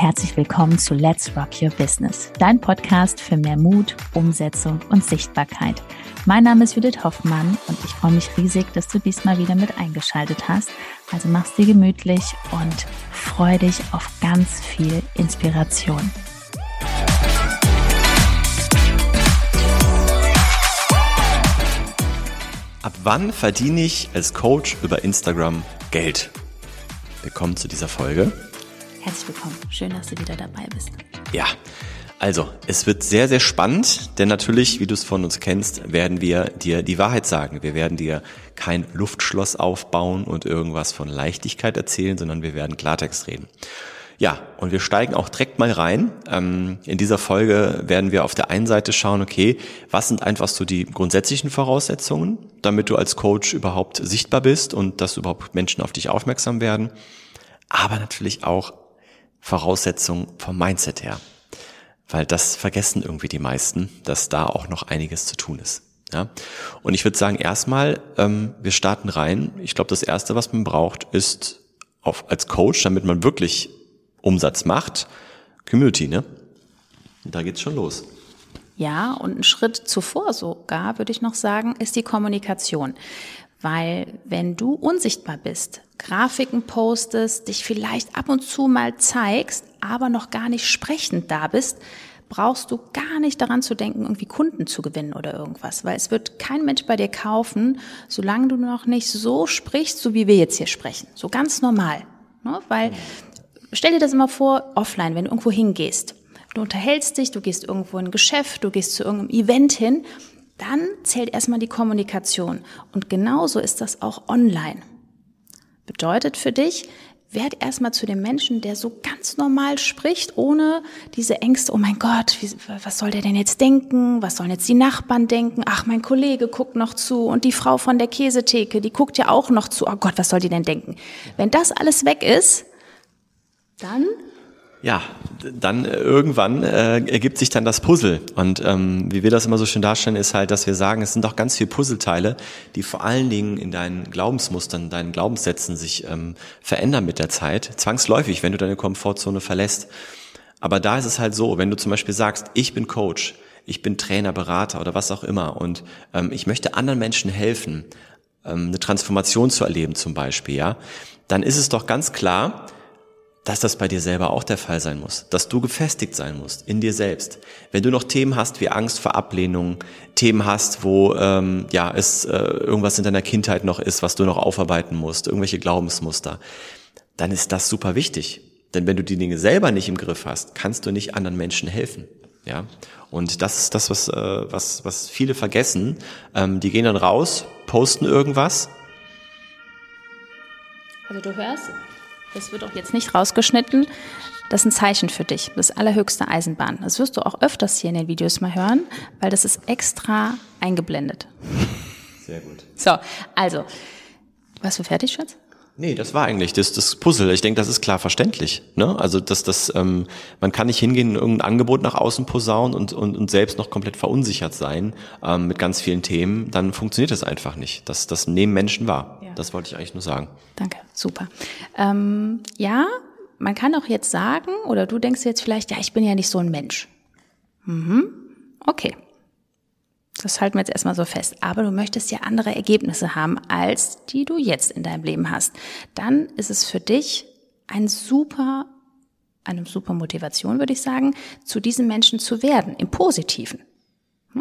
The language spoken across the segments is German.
herzlich willkommen zu Let's Rock Your Business, dein Podcast für mehr Mut, Umsetzung und Sichtbarkeit. Mein Name ist Judith Hoffmann und ich freue mich riesig, dass du diesmal wieder mit eingeschaltet hast. Also mach's dir gemütlich und freu dich auf ganz viel Inspiration. Ab wann verdiene ich als Coach über Instagram Geld? Willkommen zu dieser Folge. Herzlich willkommen. Schön, dass du wieder dabei bist. Ja, also es wird sehr, sehr spannend, denn natürlich, wie du es von uns kennst, werden wir dir die Wahrheit sagen. Wir werden dir kein Luftschloss aufbauen und irgendwas von Leichtigkeit erzählen, sondern wir werden Klartext reden. Ja, und wir steigen auch direkt mal rein. Ähm, in dieser Folge werden wir auf der einen Seite schauen, okay, was sind einfach so die grundsätzlichen Voraussetzungen, damit du als Coach überhaupt sichtbar bist und dass überhaupt Menschen auf dich aufmerksam werden. Aber natürlich auch Voraussetzungen vom Mindset her. Weil das vergessen irgendwie die meisten, dass da auch noch einiges zu tun ist. Ja? Und ich würde sagen, erstmal, ähm, wir starten rein. Ich glaube, das Erste, was man braucht, ist auf, als Coach, damit man wirklich Umsatz macht, Community, ne? Da geht's schon los. Ja, und ein Schritt zuvor sogar, würde ich noch sagen, ist die Kommunikation. Weil wenn du unsichtbar bist, Grafiken postest, dich vielleicht ab und zu mal zeigst, aber noch gar nicht sprechend da bist, brauchst du gar nicht daran zu denken, irgendwie Kunden zu gewinnen oder irgendwas, weil es wird kein Mensch bei dir kaufen, solange du noch nicht so sprichst, so wie wir jetzt hier sprechen, so ganz normal. Ne? Weil stell dir das immer vor, offline, wenn du irgendwo hingehst. Du unterhältst dich, du gehst irgendwo in ein Geschäft, du gehst zu irgendeinem Event hin, dann zählt erstmal die Kommunikation. Und genauso ist das auch online. Bedeutet für dich, werd erstmal zu dem Menschen, der so ganz normal spricht, ohne diese Ängste, oh mein Gott, wie, was soll der denn jetzt denken? Was sollen jetzt die Nachbarn denken? Ach, mein Kollege guckt noch zu und die Frau von der Käsetheke, die guckt ja auch noch zu. Oh Gott, was soll die denn denken? Wenn das alles weg ist, dann ja, dann äh, irgendwann äh, ergibt sich dann das Puzzle. Und ähm, wie wir das immer so schön darstellen, ist halt, dass wir sagen, es sind doch ganz viele Puzzleteile, die vor allen Dingen in deinen Glaubensmustern, deinen Glaubenssätzen sich ähm, verändern mit der Zeit. Zwangsläufig, wenn du deine Komfortzone verlässt. Aber da ist es halt so, wenn du zum Beispiel sagst, ich bin Coach, ich bin Trainer, Berater oder was auch immer und ähm, ich möchte anderen Menschen helfen, ähm, eine Transformation zu erleben zum Beispiel, ja, dann ist es doch ganz klar, dass das bei dir selber auch der Fall sein muss, dass du gefestigt sein musst in dir selbst. Wenn du noch Themen hast wie Angst vor Ablehnung, Themen hast, wo ähm, ja es äh, irgendwas in deiner Kindheit noch ist, was du noch aufarbeiten musst, irgendwelche Glaubensmuster, dann ist das super wichtig. Denn wenn du die Dinge selber nicht im Griff hast, kannst du nicht anderen Menschen helfen. Ja, und das ist das, was äh, was was viele vergessen. Ähm, die gehen dann raus, posten irgendwas. Also du hörst, das wird auch jetzt nicht rausgeschnitten. Das ist ein Zeichen für dich, das allerhöchste Eisenbahn. Das wirst du auch öfters hier in den Videos mal hören, weil das ist extra eingeblendet. Sehr gut. So, also, warst du fertig, Schatz? Nee, das war eigentlich das, das Puzzle. Ich denke, das ist klar verständlich. Ne? Also dass das, ähm, man kann nicht hingehen, irgendein Angebot nach außen posaunen und, und, und selbst noch komplett verunsichert sein ähm, mit ganz vielen Themen. Dann funktioniert das einfach nicht. Das, das nehmen Menschen wahr. Ja. Das wollte ich eigentlich nur sagen. Danke, super. Ähm, ja, man kann auch jetzt sagen, oder du denkst jetzt vielleicht, ja, ich bin ja nicht so ein Mensch. Mhm. Okay, das halten wir jetzt erstmal so fest. Aber du möchtest ja andere Ergebnisse haben, als die du jetzt in deinem Leben hast. Dann ist es für dich ein super, eine super Motivation, würde ich sagen, zu diesen Menschen zu werden, im Positiven.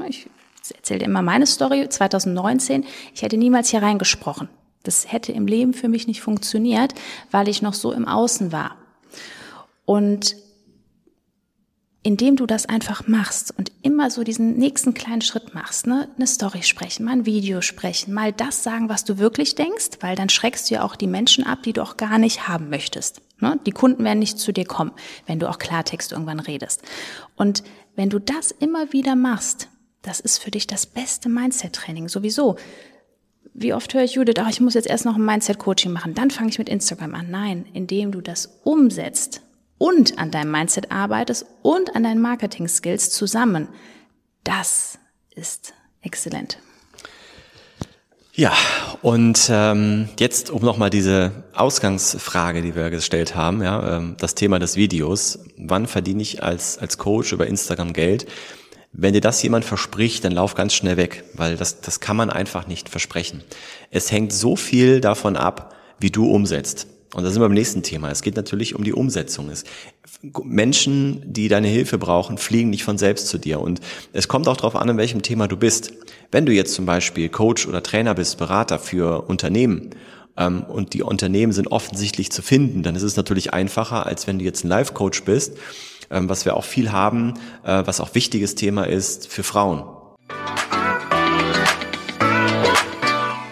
Ich erzähle dir immer meine Story. 2019, ich hätte niemals hier reingesprochen. Das hätte im Leben für mich nicht funktioniert, weil ich noch so im Außen war. Und indem du das einfach machst und immer so diesen nächsten kleinen Schritt machst, ne, eine Story sprechen, mal ein Video sprechen, mal das sagen, was du wirklich denkst, weil dann schreckst du ja auch die Menschen ab, die du auch gar nicht haben möchtest. Ne? Die Kunden werden nicht zu dir kommen, wenn du auch Klartext irgendwann redest. Und wenn du das immer wieder machst, das ist für dich das beste Mindset-Training sowieso. Wie oft höre ich Judith, ach, ich muss jetzt erst noch ein Mindset-Coaching machen, dann fange ich mit Instagram an. Nein, indem du das umsetzt und an deinem Mindset arbeitest und an deinen Marketing-Skills zusammen. Das ist exzellent. Ja, und ähm, jetzt um nochmal diese Ausgangsfrage, die wir gestellt haben, ja, ähm, das Thema des Videos. Wann verdiene ich als, als Coach über Instagram Geld? Wenn dir das jemand verspricht, dann lauf ganz schnell weg, weil das, das kann man einfach nicht versprechen. Es hängt so viel davon ab, wie du umsetzt. Und da sind wir beim nächsten Thema. Es geht natürlich um die Umsetzung. Es, Menschen, die deine Hilfe brauchen, fliegen nicht von selbst zu dir. Und es kommt auch darauf an, in welchem Thema du bist. Wenn du jetzt zum Beispiel Coach oder Trainer bist, Berater für Unternehmen, ähm, und die Unternehmen sind offensichtlich zu finden, dann ist es natürlich einfacher, als wenn du jetzt ein Life-Coach bist, ähm, was wir auch viel haben, äh, was auch wichtiges Thema ist für Frauen.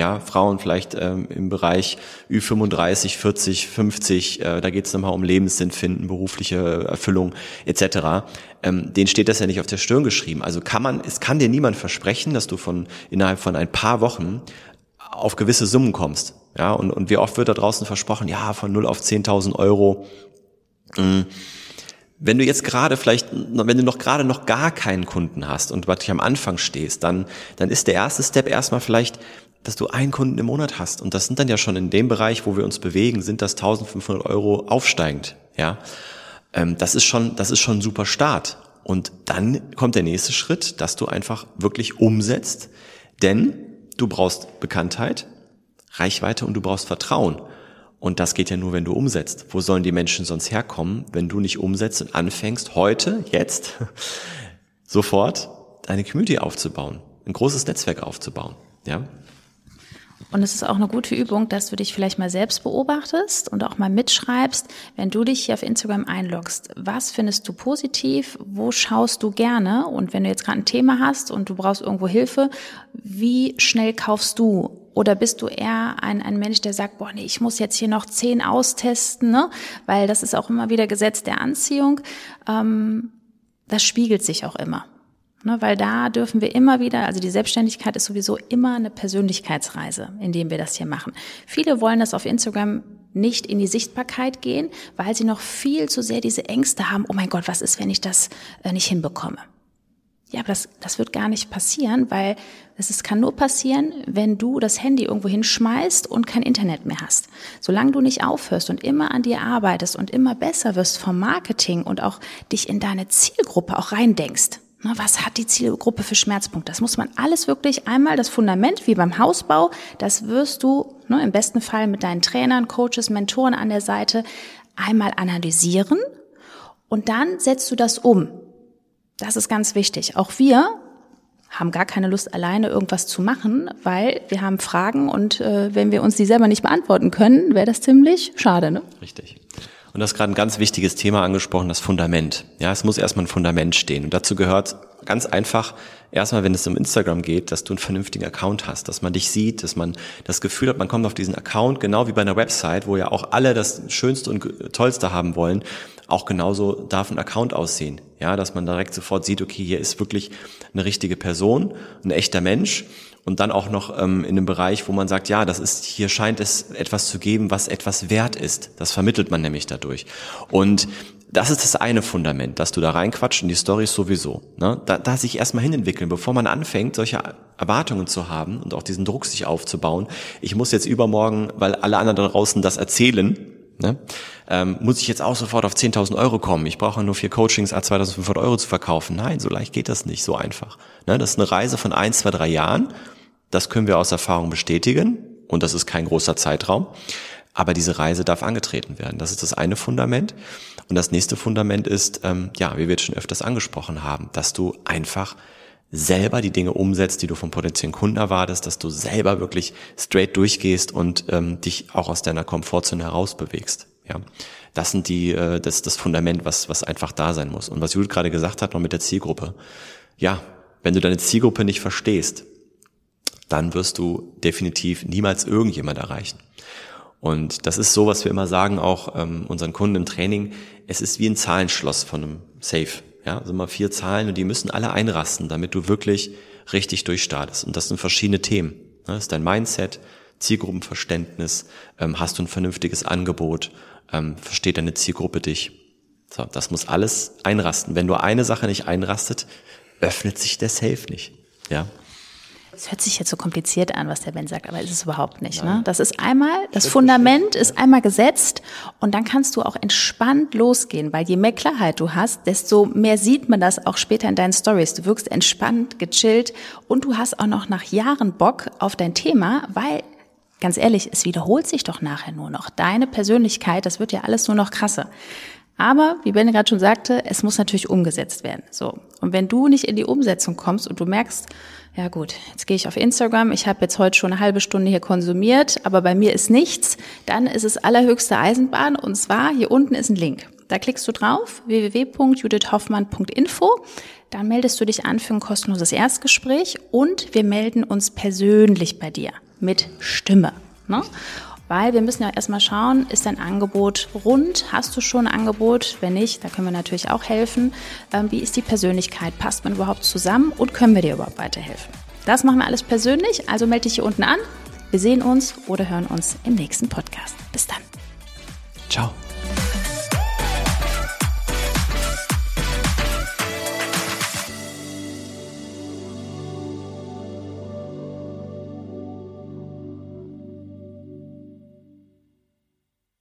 Ja, Frauen vielleicht ähm, im Bereich Ü35, 40, 50, äh, da geht es nochmal um Lebenssinn finden, berufliche Erfüllung etc. Ähm, denen steht das ja nicht auf der Stirn geschrieben. Also kann man, es kann dir niemand versprechen, dass du von innerhalb von ein paar Wochen auf gewisse Summen kommst. Ja, und, und wie oft wird da draußen versprochen, ja, von 0 auf 10.000 Euro. Mhm wenn du jetzt gerade vielleicht, wenn du noch gerade noch gar keinen Kunden hast und wirklich am Anfang stehst, dann, dann ist der erste Step erstmal vielleicht dass du einen Kunden im Monat hast. Und das sind dann ja schon in dem Bereich, wo wir uns bewegen, sind das 1500 Euro aufsteigend. Ja, ähm, das ist schon, das ist schon ein super Start. Und dann kommt der nächste Schritt, dass du einfach wirklich umsetzt, denn du brauchst Bekanntheit, Reichweite und du brauchst Vertrauen. Und das geht ja nur, wenn du umsetzt. Wo sollen die Menschen sonst herkommen, wenn du nicht umsetzt und anfängst, heute, jetzt, sofort eine Community aufzubauen, ein großes Netzwerk aufzubauen. Ja, und es ist auch eine gute Übung, dass du dich vielleicht mal selbst beobachtest und auch mal mitschreibst, wenn du dich hier auf Instagram einloggst. Was findest du positiv? Wo schaust du gerne? Und wenn du jetzt gerade ein Thema hast und du brauchst irgendwo Hilfe, wie schnell kaufst du? Oder bist du eher ein, ein Mensch, der sagt, boah, nee, ich muss jetzt hier noch zehn austesten, ne? Weil das ist auch immer wieder Gesetz der Anziehung. Ähm, das spiegelt sich auch immer. Ne, weil da dürfen wir immer wieder, also die Selbstständigkeit ist sowieso immer eine Persönlichkeitsreise, indem wir das hier machen. Viele wollen das auf Instagram nicht in die Sichtbarkeit gehen, weil sie noch viel zu sehr diese Ängste haben, oh mein Gott, was ist, wenn ich das äh, nicht hinbekomme? Ja, aber das, das wird gar nicht passieren, weil es ist, kann nur passieren, wenn du das Handy irgendwo hinschmeißt und kein Internet mehr hast. Solange du nicht aufhörst und immer an dir arbeitest und immer besser wirst vom Marketing und auch dich in deine Zielgruppe auch reindenkst, was hat die Zielgruppe für Schmerzpunkte? Das muss man alles wirklich einmal, das Fundament wie beim Hausbau, das wirst du ne, im besten Fall mit deinen Trainern, Coaches, Mentoren an der Seite einmal analysieren und dann setzt du das um. Das ist ganz wichtig. Auch wir haben gar keine Lust, alleine irgendwas zu machen, weil wir haben Fragen und äh, wenn wir uns die selber nicht beantworten können, wäre das ziemlich schade. Ne? Richtig. Und das ist gerade ein ganz wichtiges Thema angesprochen, das Fundament. Ja, es muss erstmal ein Fundament stehen. Und dazu gehört ganz einfach, erstmal, wenn es um Instagram geht, dass du einen vernünftigen Account hast, dass man dich sieht, dass man das Gefühl hat, man kommt auf diesen Account, genau wie bei einer Website, wo ja auch alle das Schönste und Tollste haben wollen. Auch genauso darf ein Account aussehen. Ja, dass man direkt sofort sieht, okay, hier ist wirklich eine richtige Person, ein echter Mensch und dann auch noch ähm, in einem Bereich, wo man sagt, ja, das ist, hier scheint es etwas zu geben, was etwas wert ist. Das vermittelt man nämlich dadurch. Und das ist das eine Fundament, dass du da reinquatscht und die Story sowieso. Ne? Da, da sich erstmal hinentwickeln, bevor man anfängt, solche Erwartungen zu haben und auch diesen Druck sich aufzubauen. Ich muss jetzt übermorgen, weil alle anderen da draußen das erzählen, ne? ähm, muss ich jetzt auch sofort auf 10.000 Euro kommen. Ich brauche nur vier Coachings, a 2.500 Euro zu verkaufen. Nein, so leicht geht das nicht, so einfach. Ne? Das ist eine Reise von ein, zwei, drei Jahren das können wir aus Erfahrung bestätigen und das ist kein großer Zeitraum. Aber diese Reise darf angetreten werden. Das ist das eine Fundament. Und das nächste Fundament ist, ähm, ja, wie wir jetzt schon öfters angesprochen haben, dass du einfach selber die Dinge umsetzt, die du vom potenziellen Kunden erwartest, dass du selber wirklich straight durchgehst und ähm, dich auch aus deiner Komfortzone herausbewegst. Ja, das sind die, äh, das das Fundament, was was einfach da sein muss. Und was Judith gerade gesagt hat, noch mit der Zielgruppe. Ja, wenn du deine Zielgruppe nicht verstehst, dann wirst du definitiv niemals irgendjemand erreichen. Und das ist so, was wir immer sagen, auch ähm, unseren Kunden im Training. Es ist wie ein Zahlenschloss von einem Safe. Ja, also immer vier Zahlen und die müssen alle einrasten, damit du wirklich richtig durchstartest. Und das sind verschiedene Themen. Das ist dein Mindset, Zielgruppenverständnis, ähm, hast du ein vernünftiges Angebot, ähm, versteht deine Zielgruppe dich. So, das muss alles einrasten. Wenn nur eine Sache nicht einrastet, öffnet sich der Safe nicht. Ja. Es hört sich jetzt so kompliziert an, was der Ben sagt, aber ist es überhaupt nicht. Ne? Das ist einmal, das Fundament ist einmal gesetzt und dann kannst du auch entspannt losgehen, weil je mehr Klarheit du hast, desto mehr sieht man das auch später in deinen Stories. Du wirkst entspannt, gechillt und du hast auch noch nach Jahren Bock auf dein Thema, weil ganz ehrlich, es wiederholt sich doch nachher nur noch. Deine Persönlichkeit, das wird ja alles nur noch krasser. Aber, wie Ben gerade schon sagte, es muss natürlich umgesetzt werden. So. Und wenn du nicht in die Umsetzung kommst und du merkst, ja gut, jetzt gehe ich auf Instagram, ich habe jetzt heute schon eine halbe Stunde hier konsumiert, aber bei mir ist nichts, dann ist es allerhöchste Eisenbahn und zwar hier unten ist ein Link. Da klickst du drauf, www.judithhoffmann.info. Dann meldest du dich an für ein kostenloses Erstgespräch und wir melden uns persönlich bei dir mit Stimme. Ne? Weil wir müssen ja erstmal schauen, ist dein Angebot rund? Hast du schon ein Angebot? Wenn nicht, da können wir natürlich auch helfen. Ähm, wie ist die Persönlichkeit? Passt man überhaupt zusammen? Und können wir dir überhaupt weiterhelfen? Das machen wir alles persönlich, also melde dich hier unten an. Wir sehen uns oder hören uns im nächsten Podcast. Bis dann. Ciao.